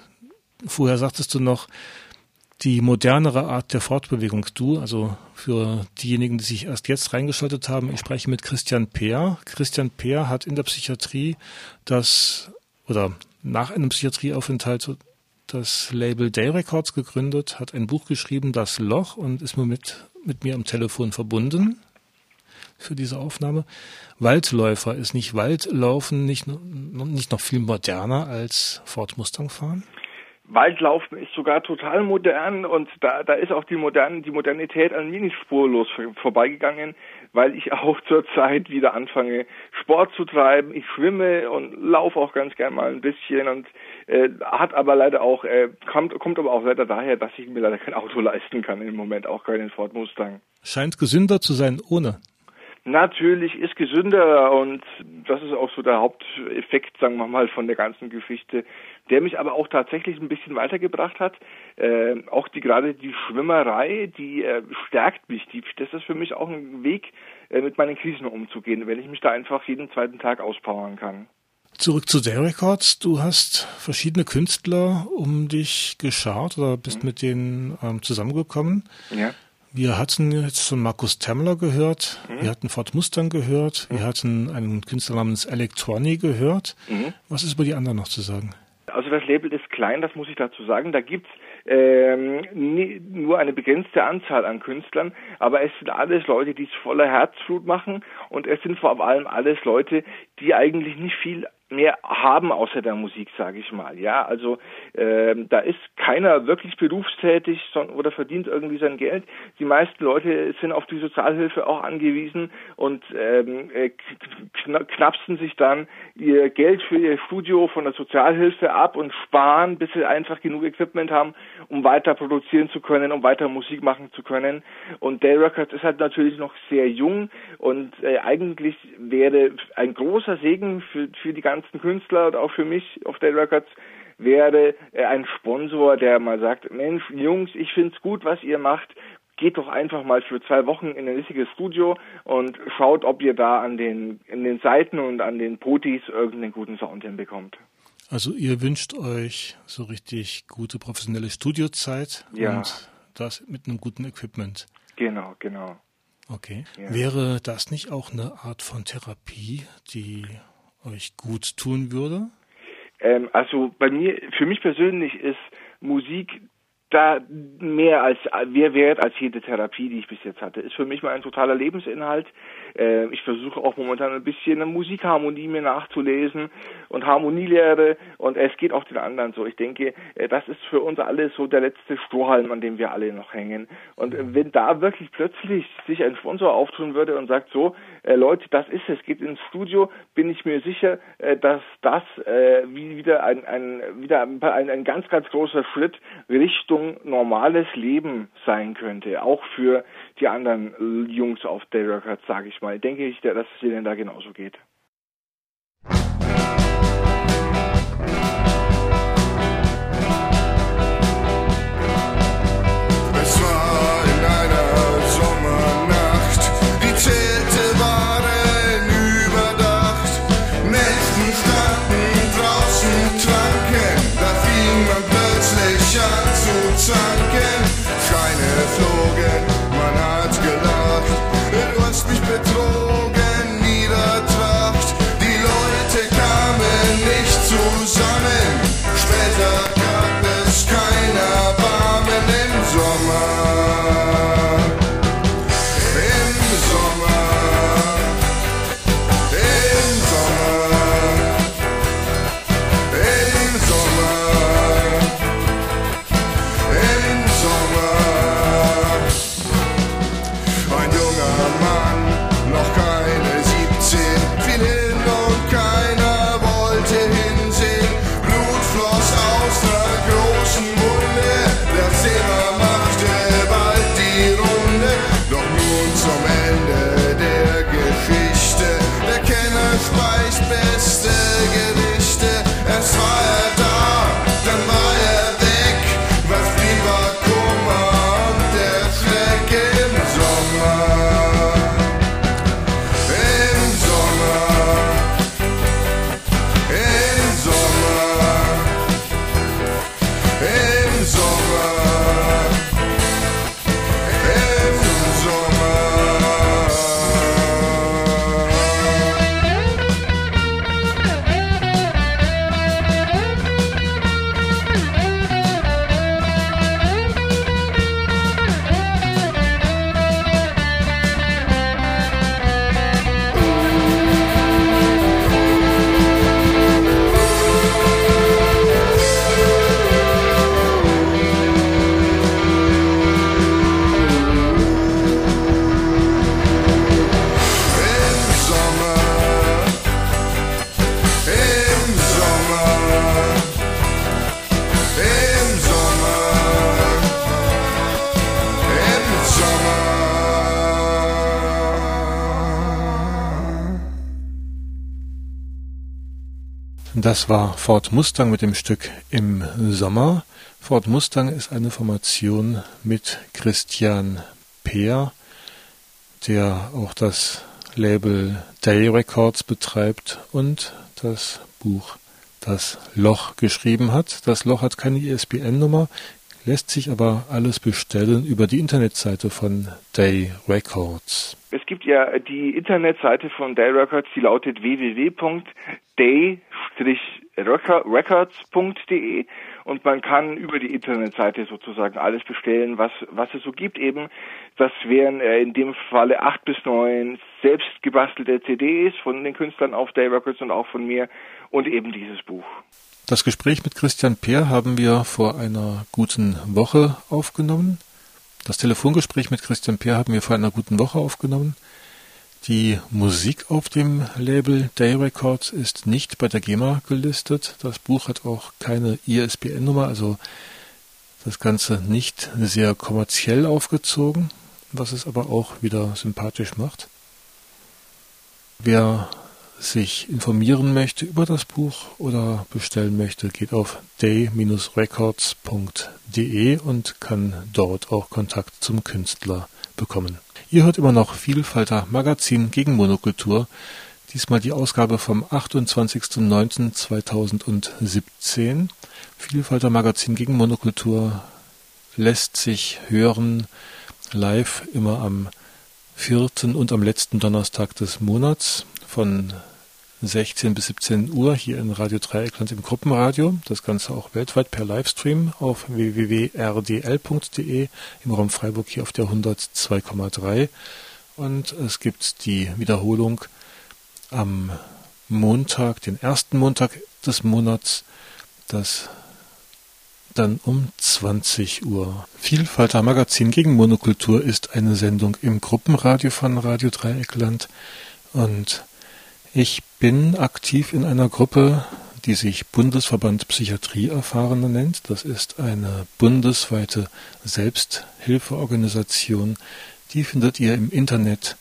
C: vorher sagtest du noch, die modernere Art der Fortbewegung. Du, also für diejenigen, die sich erst jetzt reingeschaltet haben, ich spreche mit Christian Peer. Christian Peer hat in der Psychiatrie das, oder nach einem Psychiatrieaufenthalt das Label Day Records gegründet, hat ein Buch geschrieben, Das Loch, und ist mit, mit mir am Telefon verbunden für diese Aufnahme. Waldläufer ist nicht Waldlaufen nicht, nicht noch viel moderner als Ford Mustang fahren?
D: Waldlaufen ist sogar total modern und da, da ist auch die, modern, die Modernität an mir nicht spurlos vorbeigegangen, weil ich auch *laughs* zurzeit wieder anfange, Sport zu treiben. Ich schwimme und laufe auch ganz gern mal ein bisschen und äh, hat aber leider auch, äh, kommt, kommt aber auch leider daher, dass ich mir leider kein Auto *laughs* leisten kann im Moment, auch keinen Ford Mustang.
C: Scheint gesünder zu sein ohne
D: natürlich ist gesünder und das ist auch so der Haupteffekt, sagen wir mal, von der ganzen Geschichte, der mich aber auch tatsächlich ein bisschen weitergebracht hat. Äh, auch die gerade die Schwimmerei, die äh, stärkt mich. Die, das ist für mich auch ein Weg, äh, mit meinen Krisen umzugehen, wenn ich mich da einfach jeden zweiten Tag auspowern kann.
C: Zurück zu Day Records. Du hast verschiedene Künstler um dich geschart oder bist mhm. mit denen ähm, zusammengekommen. Ja. Wir hatten jetzt von Markus Temmler gehört, mhm. wir hatten Ford Mustang gehört, mhm. wir hatten einen Künstler namens Electroni gehört. Mhm. Was ist über die anderen noch zu sagen?
D: Also das Label ist klein, das muss ich dazu sagen. Da gibt's ähm, nie, nur eine begrenzte Anzahl an Künstlern, aber es sind alles Leute, die es voller Herzblut machen und es sind vor allem alles Leute, die eigentlich nicht viel mehr haben außer der Musik, sage ich mal. Ja, also ähm, da ist keiner wirklich berufstätig oder verdient irgendwie sein Geld. Die meisten Leute sind auf die Sozialhilfe auch angewiesen und ähm, äh, knapsen sich dann ihr Geld für ihr Studio von der Sozialhilfe ab und sparen, bis sie einfach genug Equipment haben, um weiter produzieren zu können, um weiter Musik machen zu können. Und Day Records ist halt natürlich noch sehr jung und äh, eigentlich wäre ein großer Segen für, für die ganzen Künstler und auch für mich auf Day Records wäre äh, ein Sponsor, der mal sagt, Mensch, Jungs, ich find's gut, was ihr macht. Geht doch einfach mal für zwei Wochen in ein richtiges Studio und schaut, ob ihr da an den, in den Seiten und an den Potis irgendeinen guten Sound hinbekommt.
C: Also ihr wünscht euch so richtig gute professionelle Studiozeit ja. und das mit einem guten Equipment.
D: Genau, genau.
C: Okay. Ja. Wäre das nicht auch eine Art von Therapie, die euch gut tun würde?
D: Ähm, also bei mir, für mich persönlich ist Musik da mehr als mehr wert als jede Therapie, die ich bis jetzt hatte. Ist für mich mal ein totaler Lebensinhalt. Äh, ich versuche auch momentan ein bisschen Musikharmonie mir nachzulesen und Harmonielehre und es geht auch den anderen so. Ich denke, äh, das ist für uns alle so der letzte Strohhalm, an dem wir alle noch hängen. Und äh, wenn da wirklich plötzlich sich ein Sponsor auftun würde und sagt so, äh, Leute, das ist es, geht ins Studio, bin ich mir sicher, äh, dass das äh, wieder ein, ein wieder ein, ein ganz ganz großer Schritt Richtung normales Leben sein könnte, auch für die anderen Jungs auf Day Records, sage ich mal. Denke ich, dass es ihnen da genauso geht.
C: Das war Ford Mustang mit dem Stück Im Sommer. Ford Mustang ist eine Formation mit Christian Peer, der auch das Label Day Records betreibt und das Buch Das Loch geschrieben hat. Das Loch hat keine ISBN-Nummer, lässt sich aber alles bestellen über die Internetseite von Day Records.
D: Es gibt ja die Internetseite von Day Records, die lautet www.day-records.de und man kann über die Internetseite sozusagen alles bestellen, was, was es so gibt eben. Das wären äh, in dem Falle acht bis neun selbst gebastelte CDs von den Künstlern auf Day Records und auch von mir und eben dieses Buch.
C: Das Gespräch mit Christian Peer haben wir vor einer guten Woche aufgenommen. Das Telefongespräch mit Christian Peer haben wir vor einer guten Woche aufgenommen. Die Musik auf dem Label Day Records ist nicht bei der GEMA gelistet. Das Buch hat auch keine ISBN-Nummer, also das Ganze nicht sehr kommerziell aufgezogen, was es aber auch wieder sympathisch macht. Wer sich informieren möchte über das Buch oder bestellen möchte, geht auf day-records.de und kann dort auch Kontakt zum Künstler bekommen. Ihr hört immer noch Vielfalter Magazin gegen Monokultur. Diesmal die Ausgabe vom 28.09.2017. Vielfalter Magazin gegen Monokultur lässt sich hören live immer am vierten und am letzten Donnerstag des Monats von 16 bis 17 Uhr hier in Radio Dreieckland im Gruppenradio. Das Ganze auch weltweit per Livestream auf www.rdl.de im Raum Freiburg hier auf der 102,3. Und es gibt die Wiederholung am Montag, den ersten Montag des Monats, das dann um 20 Uhr. Vielfalter Magazin gegen Monokultur ist eine Sendung im Gruppenradio von Radio Dreieckland und ich bin aktiv in einer Gruppe, die sich Bundesverband Psychiatrieerfahrene nennt. Das ist eine bundesweite Selbsthilfeorganisation. Die findet ihr im Internet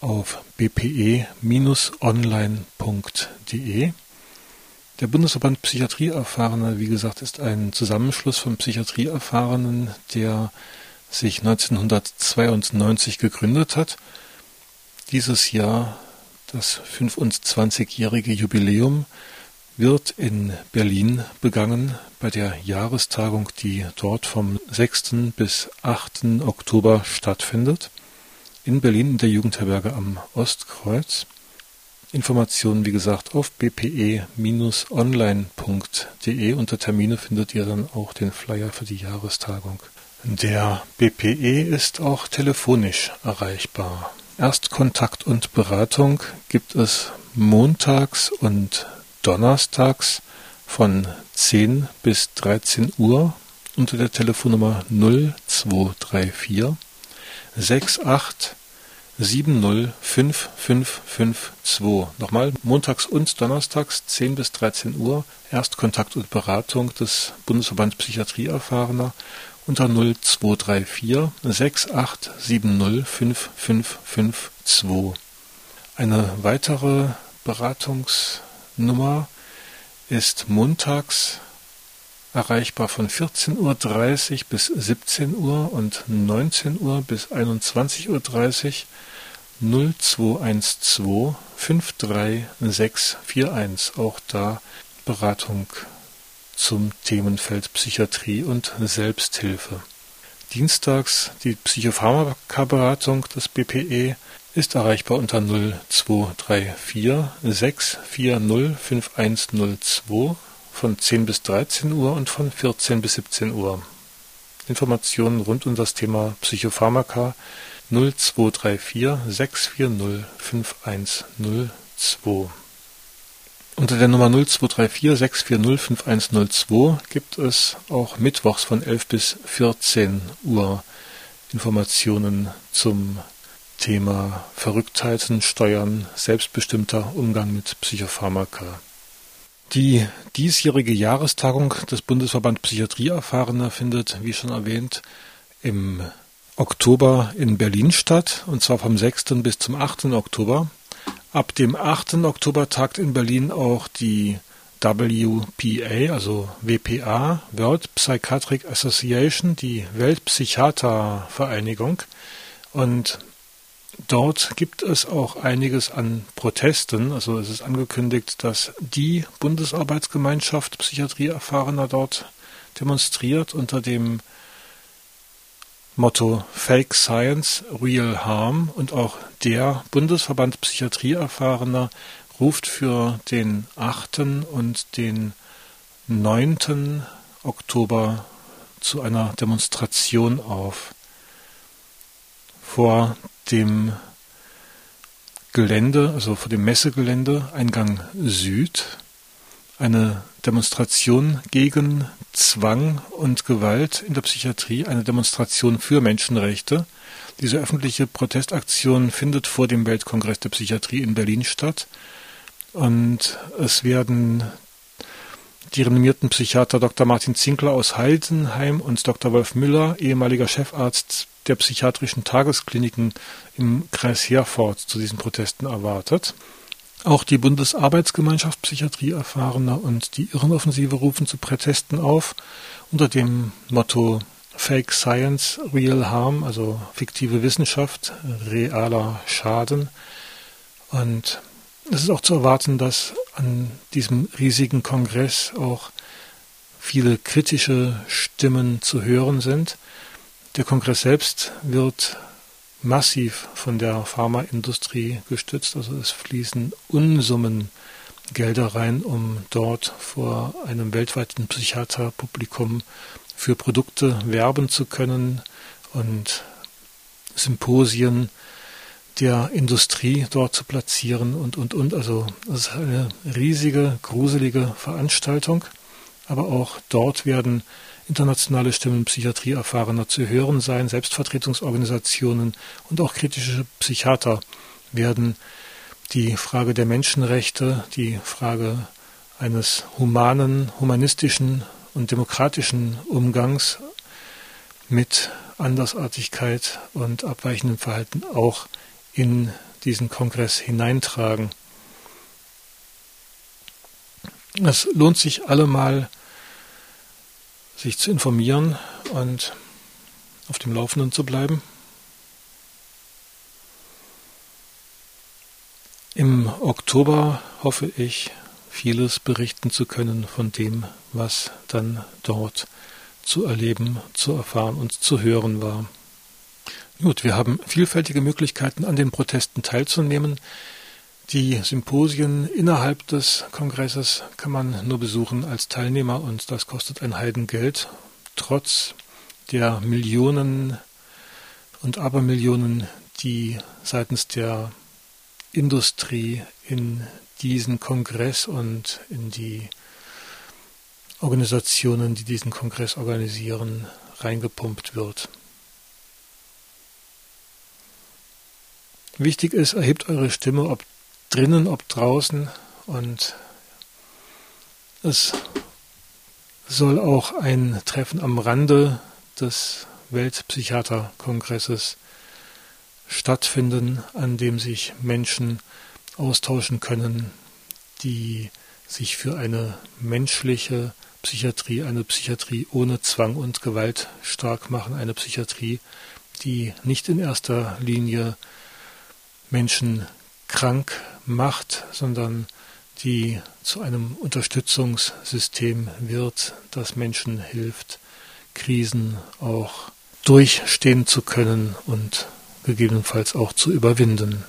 C: auf bpe-online.de. Der Bundesverband Psychiatrieerfahrene, wie gesagt, ist ein Zusammenschluss von Psychiatrieerfahrenen, der sich 1992 gegründet hat. Dieses Jahr das 25-jährige Jubiläum wird in Berlin begangen bei der Jahrestagung, die dort vom 6. bis 8. Oktober stattfindet. In Berlin in der Jugendherberge am Ostkreuz. Informationen, wie gesagt, auf bpe-online.de. Unter Termine findet ihr dann auch den Flyer für die Jahrestagung. Der BPE ist auch telefonisch erreichbar. Erstkontakt und Beratung gibt es montags und donnerstags von 10 bis 13 Uhr unter der Telefonnummer 0234 68 70 5552. Nochmal, montags und donnerstags 10 bis 13 Uhr Erstkontakt und Beratung des Bundesverbands Psychiatrie Erfahrener unter 0234 6870 5552. Eine weitere Beratungsnummer ist montags erreichbar von 14.30 Uhr bis 17 Uhr und 19 Uhr bis 21.30 Uhr 0212 53641. Auch da Beratung zum Themenfeld Psychiatrie und Selbsthilfe. Dienstags die Psychopharmaka-Beratung des BPE ist erreichbar unter 0234 640 5102 von 10 bis 13 Uhr und von 14 bis 17 Uhr. Informationen rund um das Thema Psychopharmaka 0234 640 5102. Unter der Nummer 0234 640 5102 gibt es auch mittwochs von 11 bis 14 Uhr Informationen zum Thema Verrücktheiten, Steuern, selbstbestimmter Umgang mit Psychopharmaka. Die diesjährige Jahrestagung des Bundesverband Psychiatrieerfahrener findet, wie schon erwähnt, im Oktober in Berlin statt, und zwar vom 6. bis zum 8. Oktober. Ab dem 8. Oktober tagt in Berlin auch die WPA, also WPA, World Psychiatric Association, die Weltpsychiatervereinigung. Und dort gibt es auch einiges an Protesten. Also es ist angekündigt, dass die Bundesarbeitsgemeinschaft Psychiatrieerfahrener dort demonstriert unter dem Motto Fake Science, Real Harm und auch der Bundesverband Psychiatrieerfahrener ruft für den 8. und den 9. Oktober zu einer Demonstration auf. Vor dem Gelände, also vor dem Messegelände, Eingang Süd, eine Demonstration gegen Zwang und Gewalt in der Psychiatrie, eine Demonstration für Menschenrechte. Diese öffentliche Protestaktion findet vor dem Weltkongress der Psychiatrie in Berlin statt. Und es werden die renommierten Psychiater Dr. Martin Zinkler aus Heidenheim und Dr. Wolf Müller, ehemaliger Chefarzt der psychiatrischen Tageskliniken im Kreis Herford, zu diesen Protesten erwartet. Auch die Bundesarbeitsgemeinschaft Psychiatrieerfahrener und die Irrenoffensive rufen zu Protesten auf unter dem Motto Fake Science, Real Harm, also fiktive Wissenschaft, realer Schaden. Und es ist auch zu erwarten, dass an diesem riesigen Kongress auch viele kritische Stimmen zu hören sind. Der Kongress selbst wird massiv von der Pharmaindustrie gestützt. Also es fließen Unsummen Gelder rein, um dort vor einem weltweiten Psychiaterpublikum für Produkte werben zu können und Symposien der Industrie dort zu platzieren und, und, und. Also es ist eine riesige, gruselige Veranstaltung. Aber auch dort werden internationale Stimmen Psychiatrieerfahrener zu hören sein, Selbstvertretungsorganisationen und auch kritische Psychiater werden die Frage der Menschenrechte, die Frage eines humanen, humanistischen und demokratischen Umgangs mit Andersartigkeit und abweichendem Verhalten auch in diesen Kongress hineintragen. Es lohnt sich allemal, sich zu informieren und auf dem Laufenden zu bleiben. Im Oktober hoffe ich, vieles berichten zu können von dem, was dann dort zu erleben, zu erfahren und zu hören war. Gut, wir haben vielfältige Möglichkeiten, an den Protesten teilzunehmen. Die Symposien innerhalb des Kongresses kann man nur besuchen als Teilnehmer und das kostet ein Heidengeld, trotz der Millionen und Abermillionen, die seitens der Industrie in diesen Kongress und in die Organisationen, die diesen Kongress organisieren, reingepumpt wird. Wichtig ist, erhebt eure Stimme, ob drinnen, ob draußen. Und es soll auch ein Treffen am Rande des Weltpsychiaterkongresses stattfinden, an dem sich Menschen austauschen können, die sich für eine menschliche Psychiatrie, eine Psychiatrie ohne Zwang und Gewalt stark machen, eine Psychiatrie, die nicht in erster Linie Menschen krank macht, sondern die zu einem Unterstützungssystem wird, das Menschen hilft, Krisen auch durchstehen zu können und gegebenenfalls auch zu überwinden.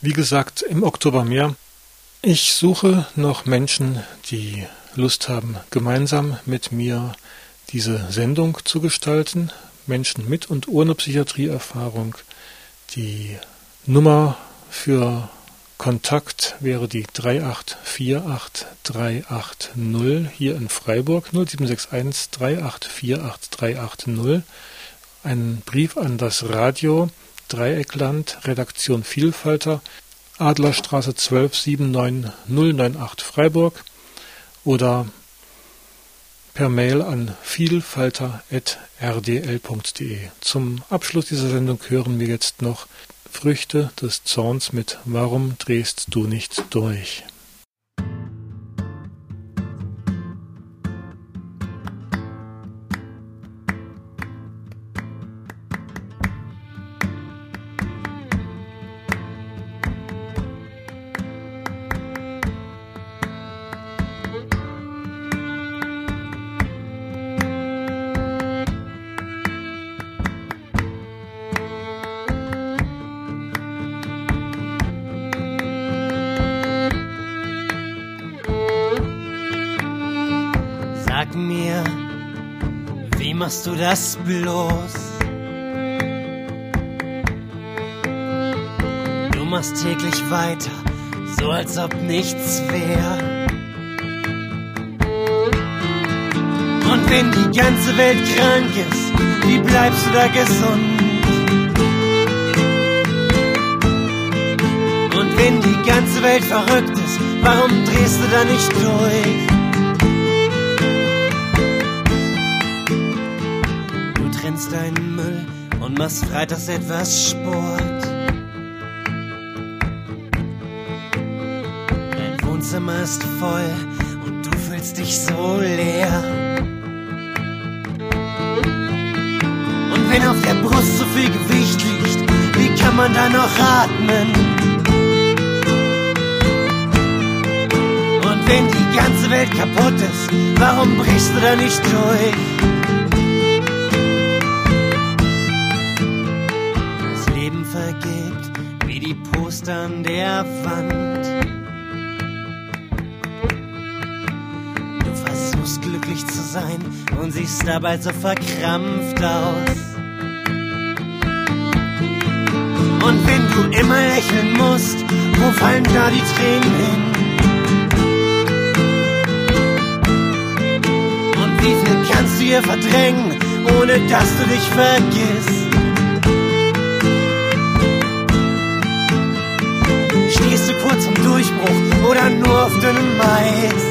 C: Wie gesagt, im Oktober mehr. Ich suche noch Menschen, die Lust haben, gemeinsam mit mir diese Sendung zu gestalten. Menschen mit und ohne Psychiatrieerfahrung, die Nummer für Kontakt wäre die 3848380 hier in Freiburg 0761 3848380. Ein Brief an das Radio Dreieckland, Redaktion Vielfalter, Adlerstraße 12 79098 Freiburg oder per Mail an vielfalter.rdl.de. Zum Abschluss dieser Sendung hören wir jetzt noch Früchte des Zorns mit Warum drehst du nicht durch?
F: Machst du das bloß? Du machst täglich weiter, so als ob nichts wäre. Und wenn die ganze Welt krank ist, wie bleibst du da gesund? Und wenn die ganze Welt verrückt ist, warum drehst du da nicht durch? Machst freitags etwas Sport. Dein Wohnzimmer ist voll und du fühlst dich so leer. wenn auf der Brust so viel Gewicht liegt, wie kann man da noch atmen? Und wenn die ganze Welt kaputt ist, warum brichst du da nicht durch? An der Wand. Du versuchst glücklich zu sein und siehst dabei so verkrampft aus. Und wenn du immer lächeln musst, wo fallen da die Tränen hin? Und wie viel kannst du hier verdrängen, ohne dass du dich vergisst? Kurz zum Durchbruch oder nur auf dünnem Mais?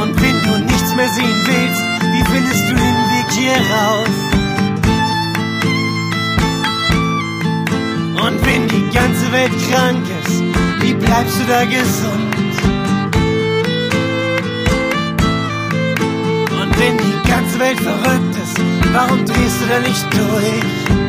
F: Und wenn du nichts mehr sehen willst, wie findest du den Weg hier raus? Und wenn die ganze Welt krank ist, wie bleibst du da gesund? Und wenn die ganze Welt verrückt ist, warum drehst du da nicht durch?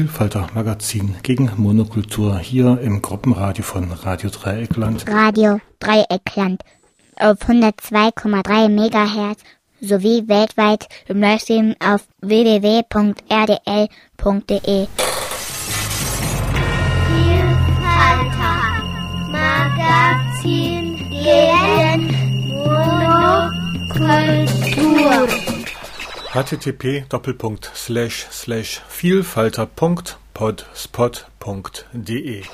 C: Vielfalter Magazin gegen Monokultur hier im Gruppenradio von Radio Dreieckland.
A: Radio Dreieckland auf 102,3 Megahertz sowie weltweit im Livestream auf www.rdl.de.
B: Vielfalter Magazin gegen Monokultur
C: http://vielfalter.podspot.de